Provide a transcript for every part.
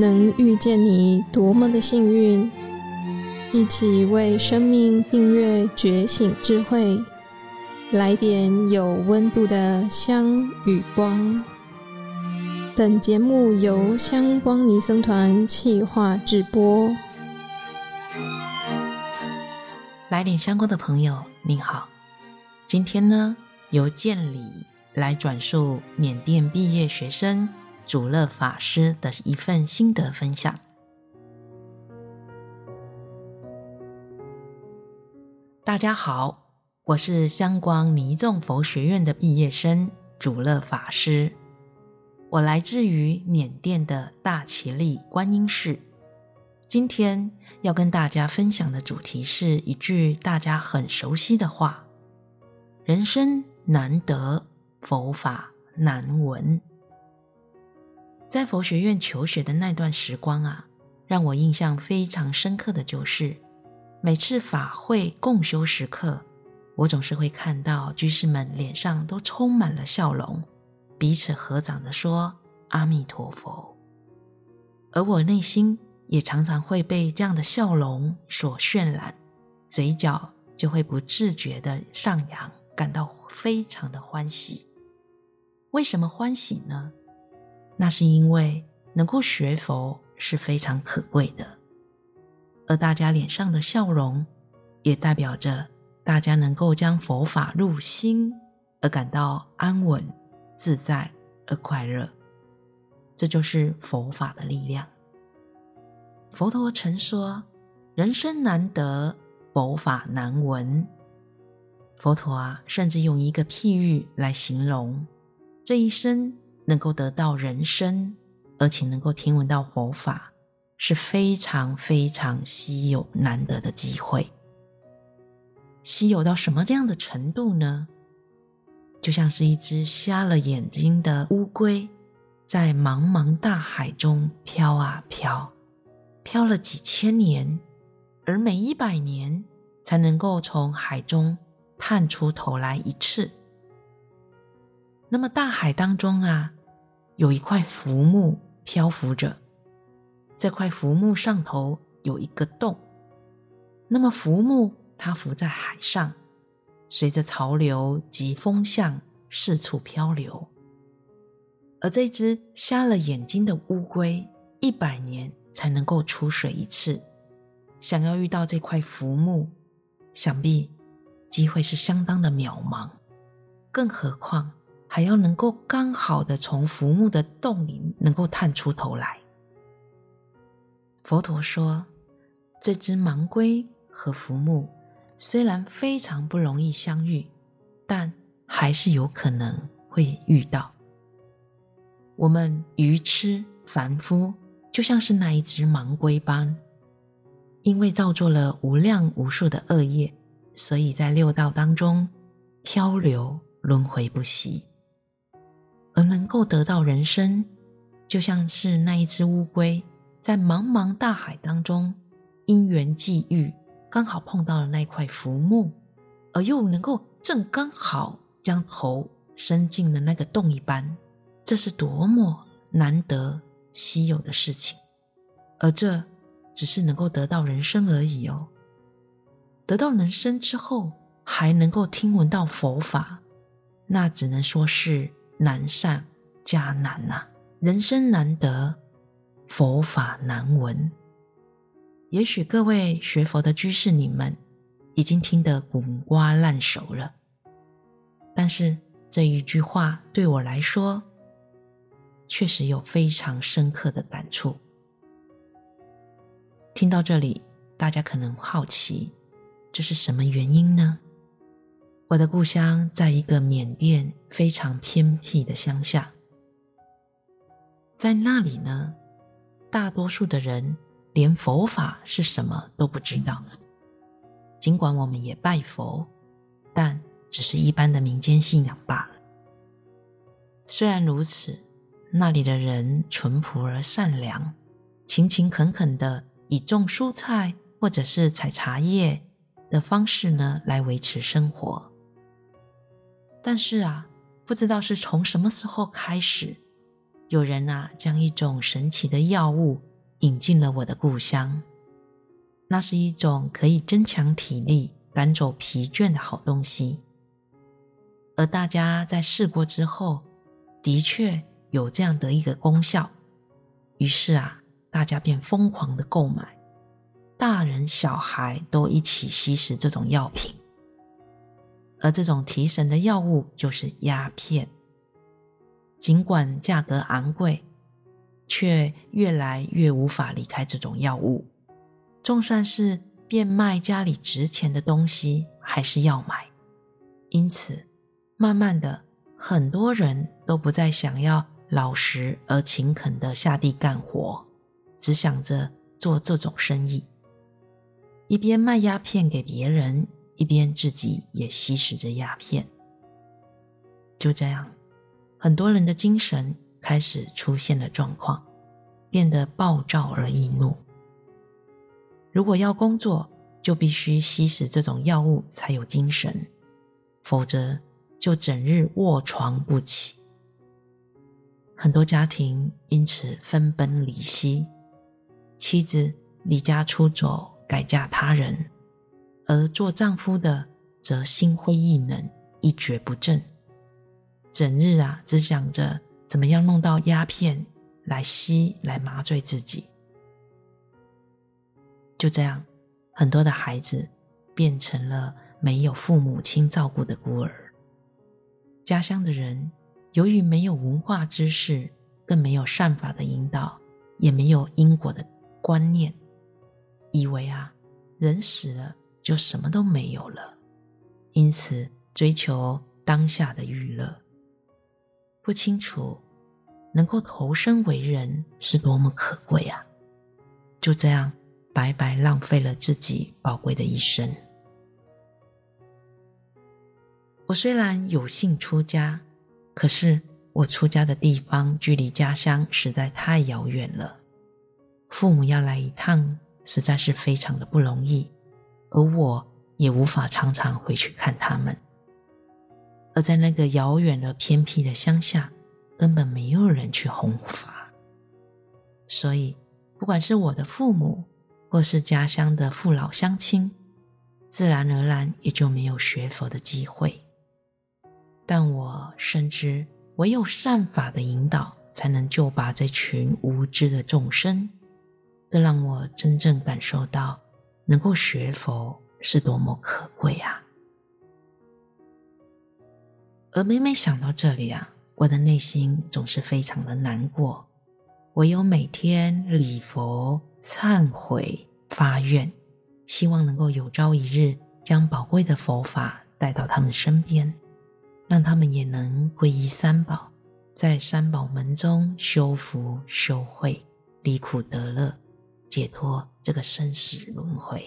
能遇见你多么的幸运！一起为生命订阅觉醒智慧，来点有温度的香与光。本节目由香光尼僧团企划制播。来点香光的朋友，你好。今天呢，由见理来转述缅甸毕业学生。主乐法师的一份心得分享。大家好，我是香光尼众佛学院的毕业生主乐法师，我来自于缅甸的大耆利观音寺。今天要跟大家分享的主题是一句大家很熟悉的话：“人生难得，佛法难闻。”在佛学院求学的那段时光啊，让我印象非常深刻的就是，每次法会共修时刻，我总是会看到居士们脸上都充满了笑容，彼此合掌的说“阿弥陀佛”，而我内心也常常会被这样的笑容所渲染，嘴角就会不自觉的上扬，感到非常的欢喜。为什么欢喜呢？那是因为能够学佛是非常可贵的，而大家脸上的笑容，也代表着大家能够将佛法入心，而感到安稳、自在而快乐。这就是佛法的力量。佛陀曾说：“人生难得，佛法难闻。”佛陀啊，甚至用一个譬喻来形容这一生。能够得到人生，而且能够听闻到佛法，是非常非常稀有难得的机会。稀有到什么这样的程度呢？就像是一只瞎了眼睛的乌龟，在茫茫大海中飘啊飘，飘了几千年，而每一百年才能够从海中探出头来一次。那么大海当中啊，有一块浮木漂浮着，这块浮木上头有一个洞。那么浮木它浮在海上，随着潮流及风向四处漂流。而这只瞎了眼睛的乌龟，一百年才能够出水一次，想要遇到这块浮木，想必机会是相当的渺茫。更何况。还要能够刚好的从浮木的洞里能够探出头来。佛陀说，这只盲龟和浮木虽然非常不容易相遇，但还是有可能会遇到。我们愚痴凡夫就像是那一只盲龟般，因为造作了无量无数的恶业，所以在六道当中漂流轮回不息。而能够得到人生，就像是那一只乌龟在茫茫大海当中因缘际遇，刚好碰到了那块浮木，而又能够正刚好将头伸进了那个洞一般，这是多么难得稀有的事情。而这只是能够得到人生而已哦。得到人生之后，还能够听闻到佛法，那只能说是。难上加难呐、人生难得，佛法难闻。也许各位学佛的居士，你们已经听得滚瓜烂熟了，但是这一句话对我来说，确实有非常深刻的感触。听到这里，大家可能好奇，这是什么原因呢？我的故乡在一个缅甸非常偏僻的乡下，在那里呢，大多数的人连佛法是什么都不知道。尽管我们也拜佛，但只是一般的民间信仰罢了。虽然如此，那里的人淳朴而善良，勤勤恳恳的以种蔬菜或者是采茶叶的方式呢，来维持生活。但是啊，不知道是从什么时候开始，有人啊将一种神奇的药物引进了我的故乡。那是一种可以增强体力、赶走疲倦的好东西。而大家在试过之后，的确有这样的一个功效。于是啊，大家便疯狂的购买，大人小孩都一起吸食这种药品。而这种提神的药物就是鸦片。尽管价格昂贵，却越来越无法离开这种药物。总算是变卖家里值钱的东西，还是要买。因此，慢慢的，很多人都不再想要老实而勤恳的下地干活，只想着做这种生意，一边卖鸦片给别人，一边自己也吸食着鸦片。就这样，很多人的精神开始出现了状况，变得暴躁而易怒。如果要工作，就必须吸食这种药物才有精神，否则就整日卧床不起。很多家庭因此分崩离析，妻子离家出走，改嫁他人，而做丈夫的则心灰意冷，一蹶不振，整日啊只想着怎么样弄到鸦片来吸，来麻醉自己。就这样，很多的孩子变成了没有父母亲照顾的孤儿。家乡的人由于没有文化知识，更没有善法的引导，也没有因果的观念，以为啊，人死了就什么都没有了，因此追求当下的娱乐，不清楚能够投身为人是多么可贵啊！就这样。白白浪费了自己宝贵的一生。我虽然有幸出家，可是我出家的地方距离家乡实在太遥远了，父母要来一趟实在是非常的不容易，而我也无法常常回去看他们。而在那个遥远而偏僻的乡下，根本没有人去弘法，所以不管是我的父母，或是家乡的父老乡亲，自然而然也就没有学佛的机会。但我深知，唯有善法的引导，才能救拔这群无知的众生，更让我真正感受到，能够学佛是多么可贵啊！而每每想到这里啊，我的内心总是非常的难过。唯有每天礼佛。忏悔发愿，希望能够有朝一日将宝贵的佛法带到他们身边，让他们也能皈依三宝，在三宝门中修福修慧，离苦得乐，解脱这个生死轮回。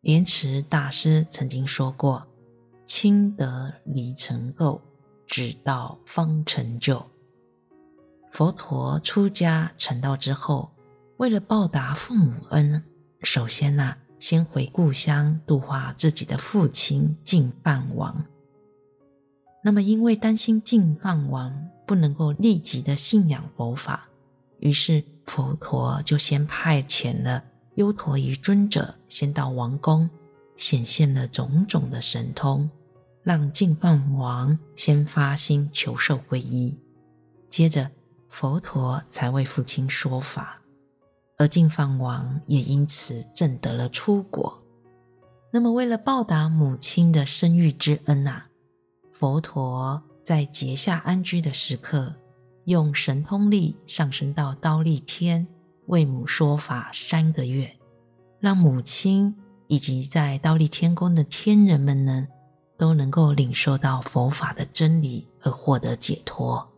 莲池大师曾经说过：“亲得离尘垢，直道方成就。”佛陀出家成道之后，为了报答父母恩，首先呢、先回故乡度化自己的父亲净饭王。那么，因为担心净饭王不能够立即的信仰佛法，于是佛陀就先派遣了优陀夷尊者，先到王宫显现了种种的神通，让净饭王先发心求受皈依，接着。佛陀才为父亲说法，而净饭王也因此证得了初果。那么，为了报答母亲的生育之恩啊，佛陀在结下安居的时刻，用神通力上升到忉利天，为母说法三个月，让母亲以及在忉利天宫的天人们呢，都能够领受到佛法的真理而获得解脱。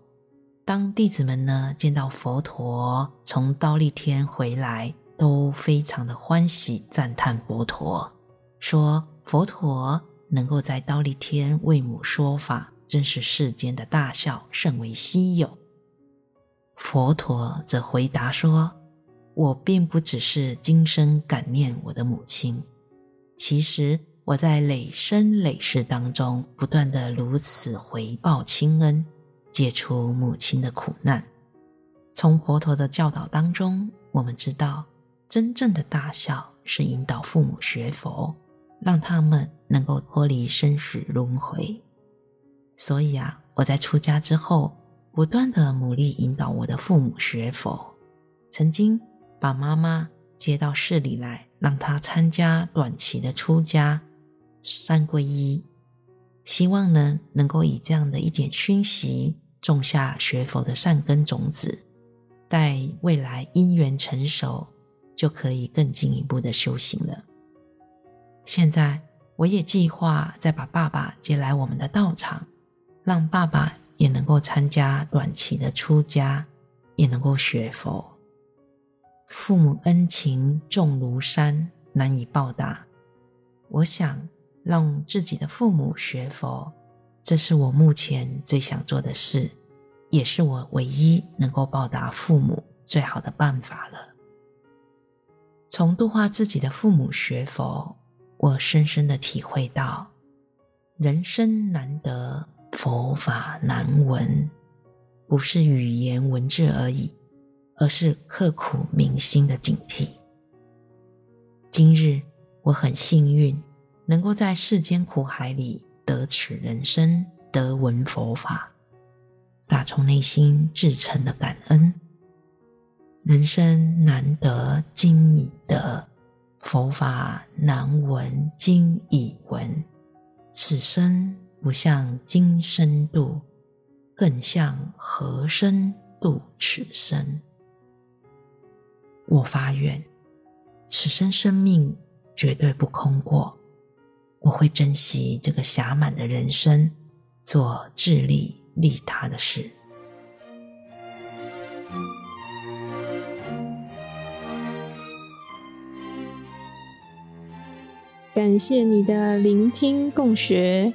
当弟子们呢，见到佛陀从忉利天回来，都非常的欢喜，赞叹佛陀，说佛陀能够在忉利天为母说法，真是世间的大孝，甚为稀有。佛陀则回答说：“我并不只是今生感念我的母亲，其实我在累生累世当中，不断的如此回报亲恩。”解除母亲的苦难，从佛陀的教导当中，我们知道，真正的大孝是引导父母学佛，让他们能够脱离生死轮回。所以啊，我在出家之后，不断地努力引导我的父母学佛，曾经把妈妈接到市里来，让她参加短期的出家三皈依，希望呢能够以这样的一点熏习，种下学佛的善根种子，待未来因缘成熟，就可以更进一步的修行了。现在我也计划再把爸爸接来我们的道场。让爸爸也能够参加短期的出家，也能够学佛。父母恩情重如山，难以报答。我想让自己的父母学佛，这是我目前最想做的事，也是我唯一能够报答父母最好的办法了。从度化自己的父母学佛，我深深的体会到，人生难得。佛法难闻，不是语言文字而已，而是刻苦铭心的警惕。今日我很幸运，能够在世间苦海里得此人生，得闻佛法，打从内心至诚的感恩。人生难得今已得，佛法难闻今已闻，此生。不向今生度，更向何生度此生？我发愿，此生生命绝对不空过，我会珍惜这个暇满的人生，做自利利他的事。感谢你的聆听共学。